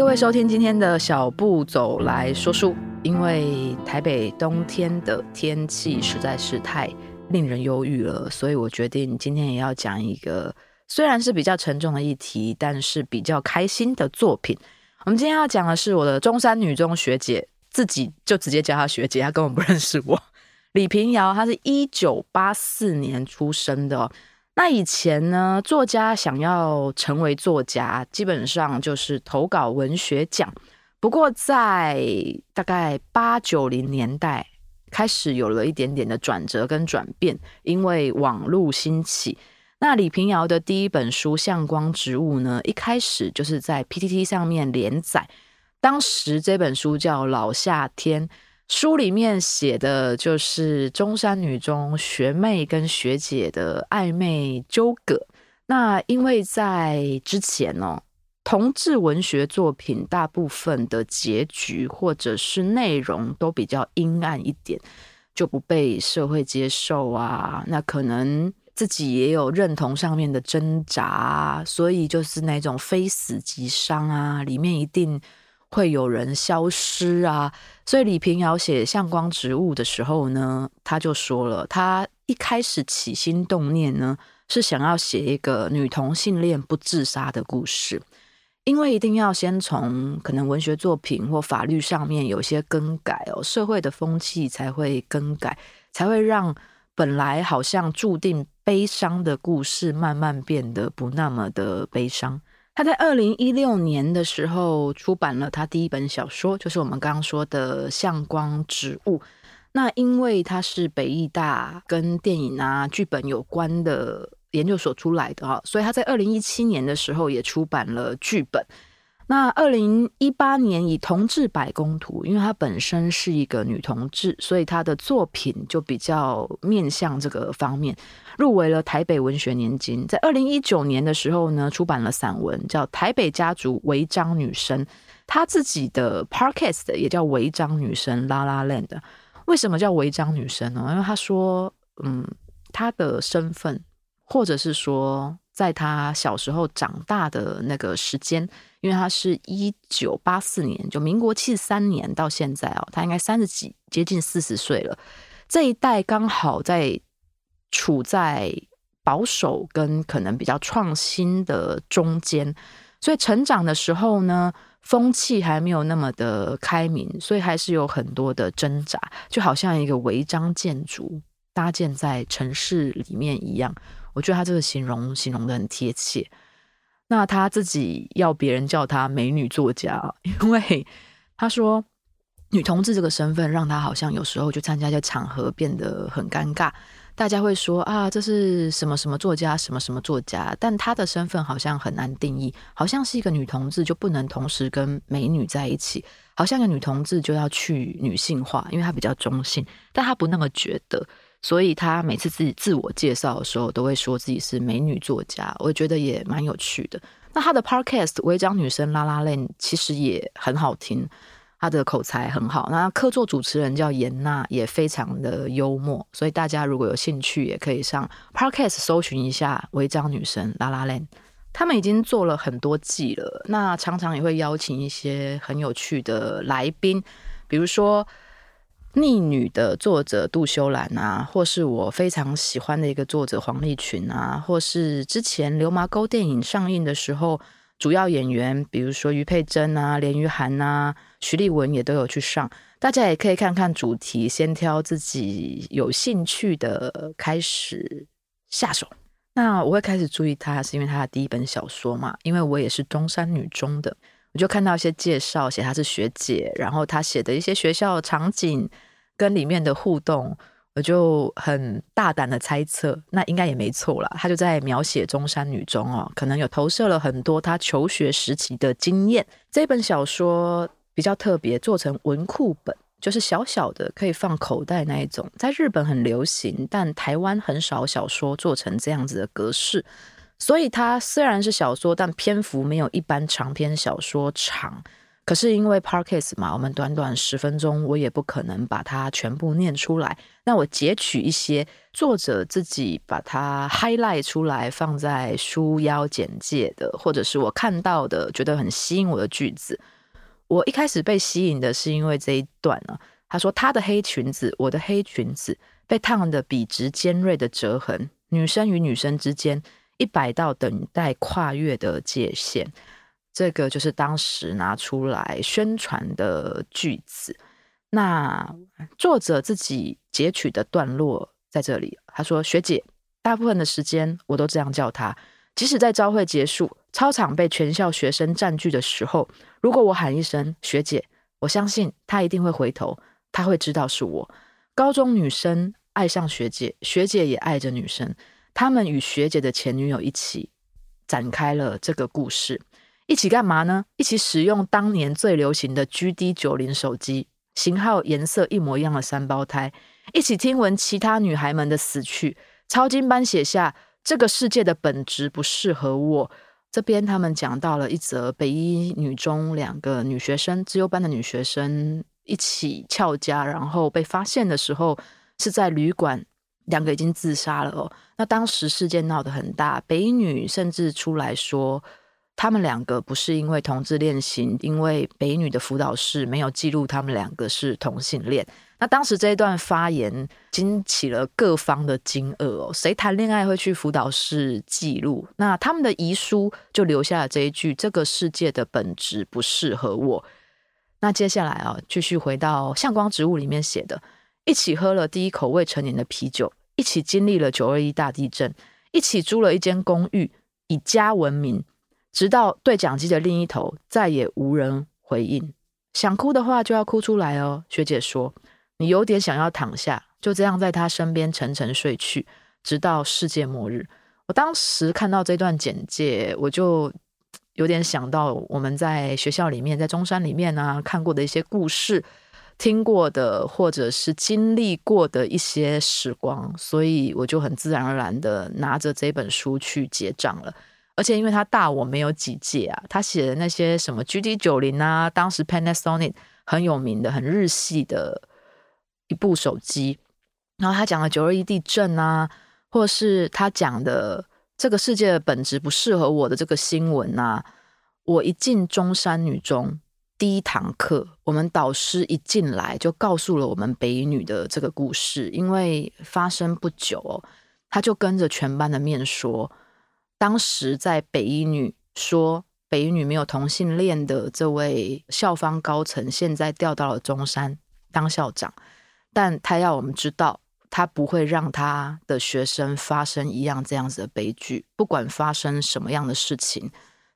各位收听今天的小步走来说书。因为台北冬天的天气实在是太令人忧郁了，所以我决定今天也要讲一个虽然是比较沉重的议题，但是比较开心的作品。我们今天要讲的是我的中山女中学姐，自己就直接叫她学姐，她根本不认识我。李平瑶，她是一九八四年出生的。那以前呢，作家想要成为作家，基本上就是投稿文学奖。不过在大概八九零年代，开始有了一点点的转折跟转变，因为网络兴起。那李平遥的第一本书《向光植物》呢，一开始就是在 PTT 上面连载。当时这本书叫《老夏天》。书里面写的就是中山女中学妹跟学姐的暧昧纠葛。那因为在之前哦，同志文学作品大部分的结局或者是内容都比较阴暗一点，就不被社会接受啊。那可能自己也有认同上面的挣扎，所以就是那种非死即伤啊，里面一定。会有人消失啊，所以李屏瑶写《向光植物》的时候呢，他就说了，他一开始起心动念呢，是想要写一个女同性恋不自杀的故事，因为一定要先从可能文学作品或法律上面有些更改哦，社会的风气才会更改，才会让本来好像注定悲伤的故事慢慢变得不那么的悲伤。他在二零一六年的时候出版了他第一本小说，就是我们刚刚说的《向光植物》。那因为他是北艺大跟电影啊剧本有关的研究所出来的哈，所以他在二零一七年的时候也出版了剧本。那二零一八年以《同志百工图》，因为她本身是一个女同志，所以她的作品就比较面向这个方面，入围了台北文学年金。在二零一九年的时候呢，出版了散文叫《台北家族违章女生》，她自己的 podcast 也叫《违章女生》拉拉 land。为什么叫违章女生呢？因为她说，嗯，她的身份，或者是说。在他小时候长大的那个时间，因为他是一九八四年，就民国七十三年到现在哦，他应该三十几，接近四十岁了。这一代刚好在处在保守跟可能比较创新的中间，所以成长的时候呢，风气还没有那么的开明，所以还是有很多的挣扎，就好像一个违章建筑搭建在城市里面一样。我觉得他这个形容形容得很贴切。那他自己要别人叫他美女作家，因为他说女同志这个身份让他好像有时候去参加一些场合变得很尴尬。大家会说啊，这是什么什么作家，什么什么作家，但他的身份好像很难定义，好像是一个女同志就不能同时跟美女在一起，好像个女同志就要去女性化，因为她比较中性，但他不那么觉得。所以他每次自己自我介绍的时候，都会说自己是美女作家，我觉得也蛮有趣的。那他的 podcast《违章女生拉拉链》其实也很好听，他的口才很好。那客座主持人叫严娜，也非常的幽默。所以大家如果有兴趣，也可以上 podcast 搜寻一下《违章女生拉拉链》。他们已经做了很多季了，那常常也会邀请一些很有趣的来宾，比如说。逆女的作者杜修兰啊，或是我非常喜欢的一个作者黄丽群啊，或是之前《流麻沟》电影上映的时候，主要演员比如说余佩真啊、连俞涵啊、徐丽雯也都有去上。大家也可以看看主题，先挑自己有兴趣的开始下手。那我会开始注意他，是因为他的第一本小说嘛，因为我也是中山女中的。我就看到一些介绍，写她是学姐，然后她写的一些学校场景跟里面的互动，我就很大胆的猜测，那应该也没错啦。她就在描写中山女中哦，可能有投射了很多她求学时期的经验。这本小说比较特别，做成文库本，就是小小的可以放口袋那一种，在日本很流行，但台湾很少小说做成这样子的格式。所以它虽然是小说，但篇幅没有一般长篇小说长。可是因为 Podcast 嘛，我们短短十分钟，我也不可能把它全部念出来。那我截取一些作者自己把它 highlight 出来，放在书腰简介的，或者是我看到的觉得很吸引我的句子。我一开始被吸引的是因为这一段呢，他说他的黑裙子，我的黑裙子被烫得笔直尖锐的折痕，女生与女生之间一百道等待跨越的界限。这个就是当时拿出来宣传的句子。那作者自己截取的段落在这里，他说：“学姐，大部分的时间我都这样叫她。即使在朝会结束，操场被全校学生占据的时候，如果我喊一声‘学姐’，我相信她一定会回头，她会知道是我。高中女生爱上学姐，学姐也爱着女生，他们与学姐的前女友一起展开了这个故事。”一起干嘛呢？一起使用当年最流行的 GD 九零手机，型号颜色一模一样的三胞胎。一起听闻其他女孩们的死去，抄经班写下这个世界的本质不适合我。这边他们讲到了一则北一女中两个女学生，资优班的女学生一起翘家，然后被发现的时候是在旅馆，两个已经自杀了哦。那当时事件闹得很大，北女甚至出来说。他们两个不是因为同志恋情，因为北女的辅导室没有记录他们两个是同性恋。那当时这一段发言惊起了各方的惊愕哦，谁谈恋爱会去辅导室记录？那他们的遗书就留下了这一句：“这个世界的本质不适合我。”那接下来啊，继续回到《向光植物》里面写的：一起喝了第一口未成年的啤酒，一起经历了九二一大地震，一起租了一间公寓，以家闻名。直到对讲机的另一头再也无人回应，想哭的话就要哭出来哦。学姐说：“你有点想要躺下，就这样在他身边沉沉睡去，直到世界末日。”我当时看到这段简介，我就有点想到我们在学校里面，在中山里面啊看过的一些故事，听过的或者是经历过的一些时光，所以我就很自然而然的拿着这本书去结账了。而且因为他大我没有几届啊，他写的那些什么 GD 九零啊，当时 Panasonic 很有名的、很日系的一部手机。然后他讲的九二一地震啊，或是他讲的这个世界的本质不适合我的这个新闻啊，我一进中山女中第一堂课，我们导师一进来就告诉了我们北一女的这个故事，因为发生不久，他就跟着全班的面说。当时在北一女说北一女没有同性恋的这位校方高层，现在调到了中山当校长，但他要我们知道，他不会让他的学生发生一样这样子的悲剧，不管发生什么样的事情，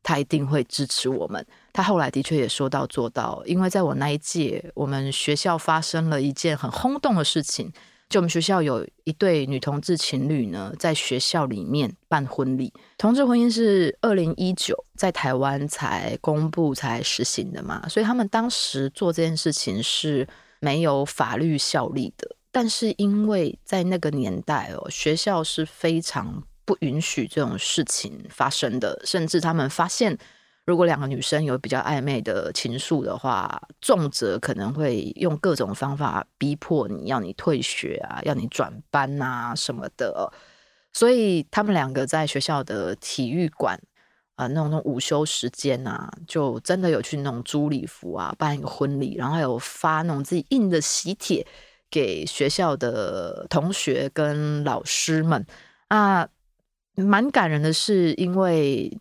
他一定会支持我们。他后来的确也说到做到，因为在我那一届，我们学校发生了一件很轰动的事情。就我们学校有一对女同志情侣呢，在学校里面办婚礼。同志婚姻是二零一九在台湾才公布才实行的嘛，所以他们当时做这件事情是没有法律效力的。但是因为在那个年代哦，学校是非常不允许这种事情发生的，甚至他们发现。如果两个女生有比较暧昧的情愫的话，重则可能会用各种方法逼迫你，要你退学啊，要你转班啊什么的。所以他们两个在学校的体育馆啊，那种那种午休时间啊，就真的有去那种租礼服啊，办一个婚礼，然后还有发那种自己印的喜帖给学校的同学跟老师们啊，蛮感人的是因为。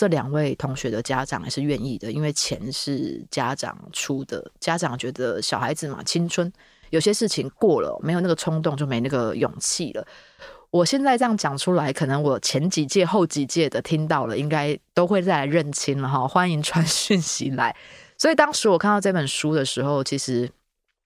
这两位同学的家长也是愿意的，因为钱是家长出的。家长觉得小孩子嘛，青春有些事情过了，没有那个冲动，就没那个勇气了。我现在这样讲出来，可能我前几届、后几届的听到了，应该都会再来认亲了哈。欢迎传 讯息来。所以当时我看到这本书的时候，其实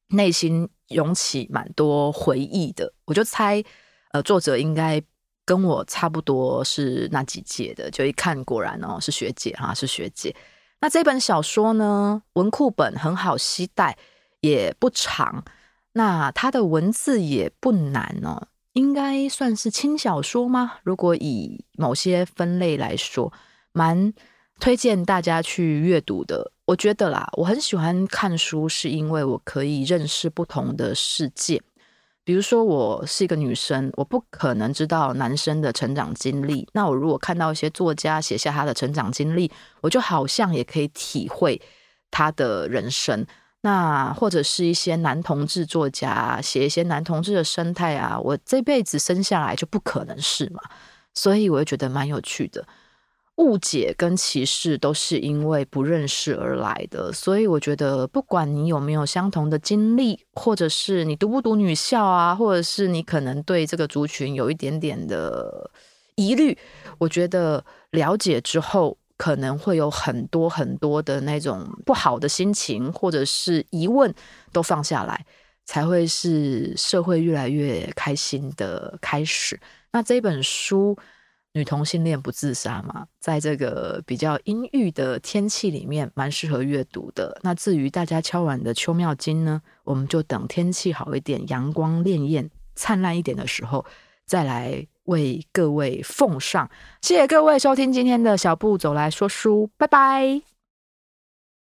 内心涌起蛮多回忆的。我就猜，呃，作者应该。跟我差不多是那几届的，就一看果然哦，是学姐哈，是学姐。那这本小说呢，文库本很好携带，也不长，那它的文字也不难哦，应该算是轻小说吗？如果以某些分类来说，蛮推荐大家去阅读的。我觉得啦，我很喜欢看书，是因为我可以认识不同的世界。比如说，我是一个女生，我不可能知道男生的成长经历。那我如果看到一些作家写下他的成长经历，我就好像也可以体会他的人生。那或者是一些男同志作家写一些男同志的生态啊，我这辈子生下来就不可能是嘛，所以我就觉得蛮有趣的。误解跟歧视都是因为不认识而来的，所以我觉得，不管你有没有相同的经历，或者是你读不读女校啊，或者是你可能对这个族群有一点点的疑虑，我觉得了解之后，可能会有很多很多的那种不好的心情，或者是疑问都放下来，才会是社会越来越开心的开始。那这本书。女同性恋不自杀嘛，在这个比较阴郁的天气里面，蛮适合阅读的。那至于大家敲完的秋妙经呢，我们就等天气好一点、阳光潋艳、灿烂一点的时候，再来为各位奉上。谢谢各位收听今天的小步走来说书，拜拜。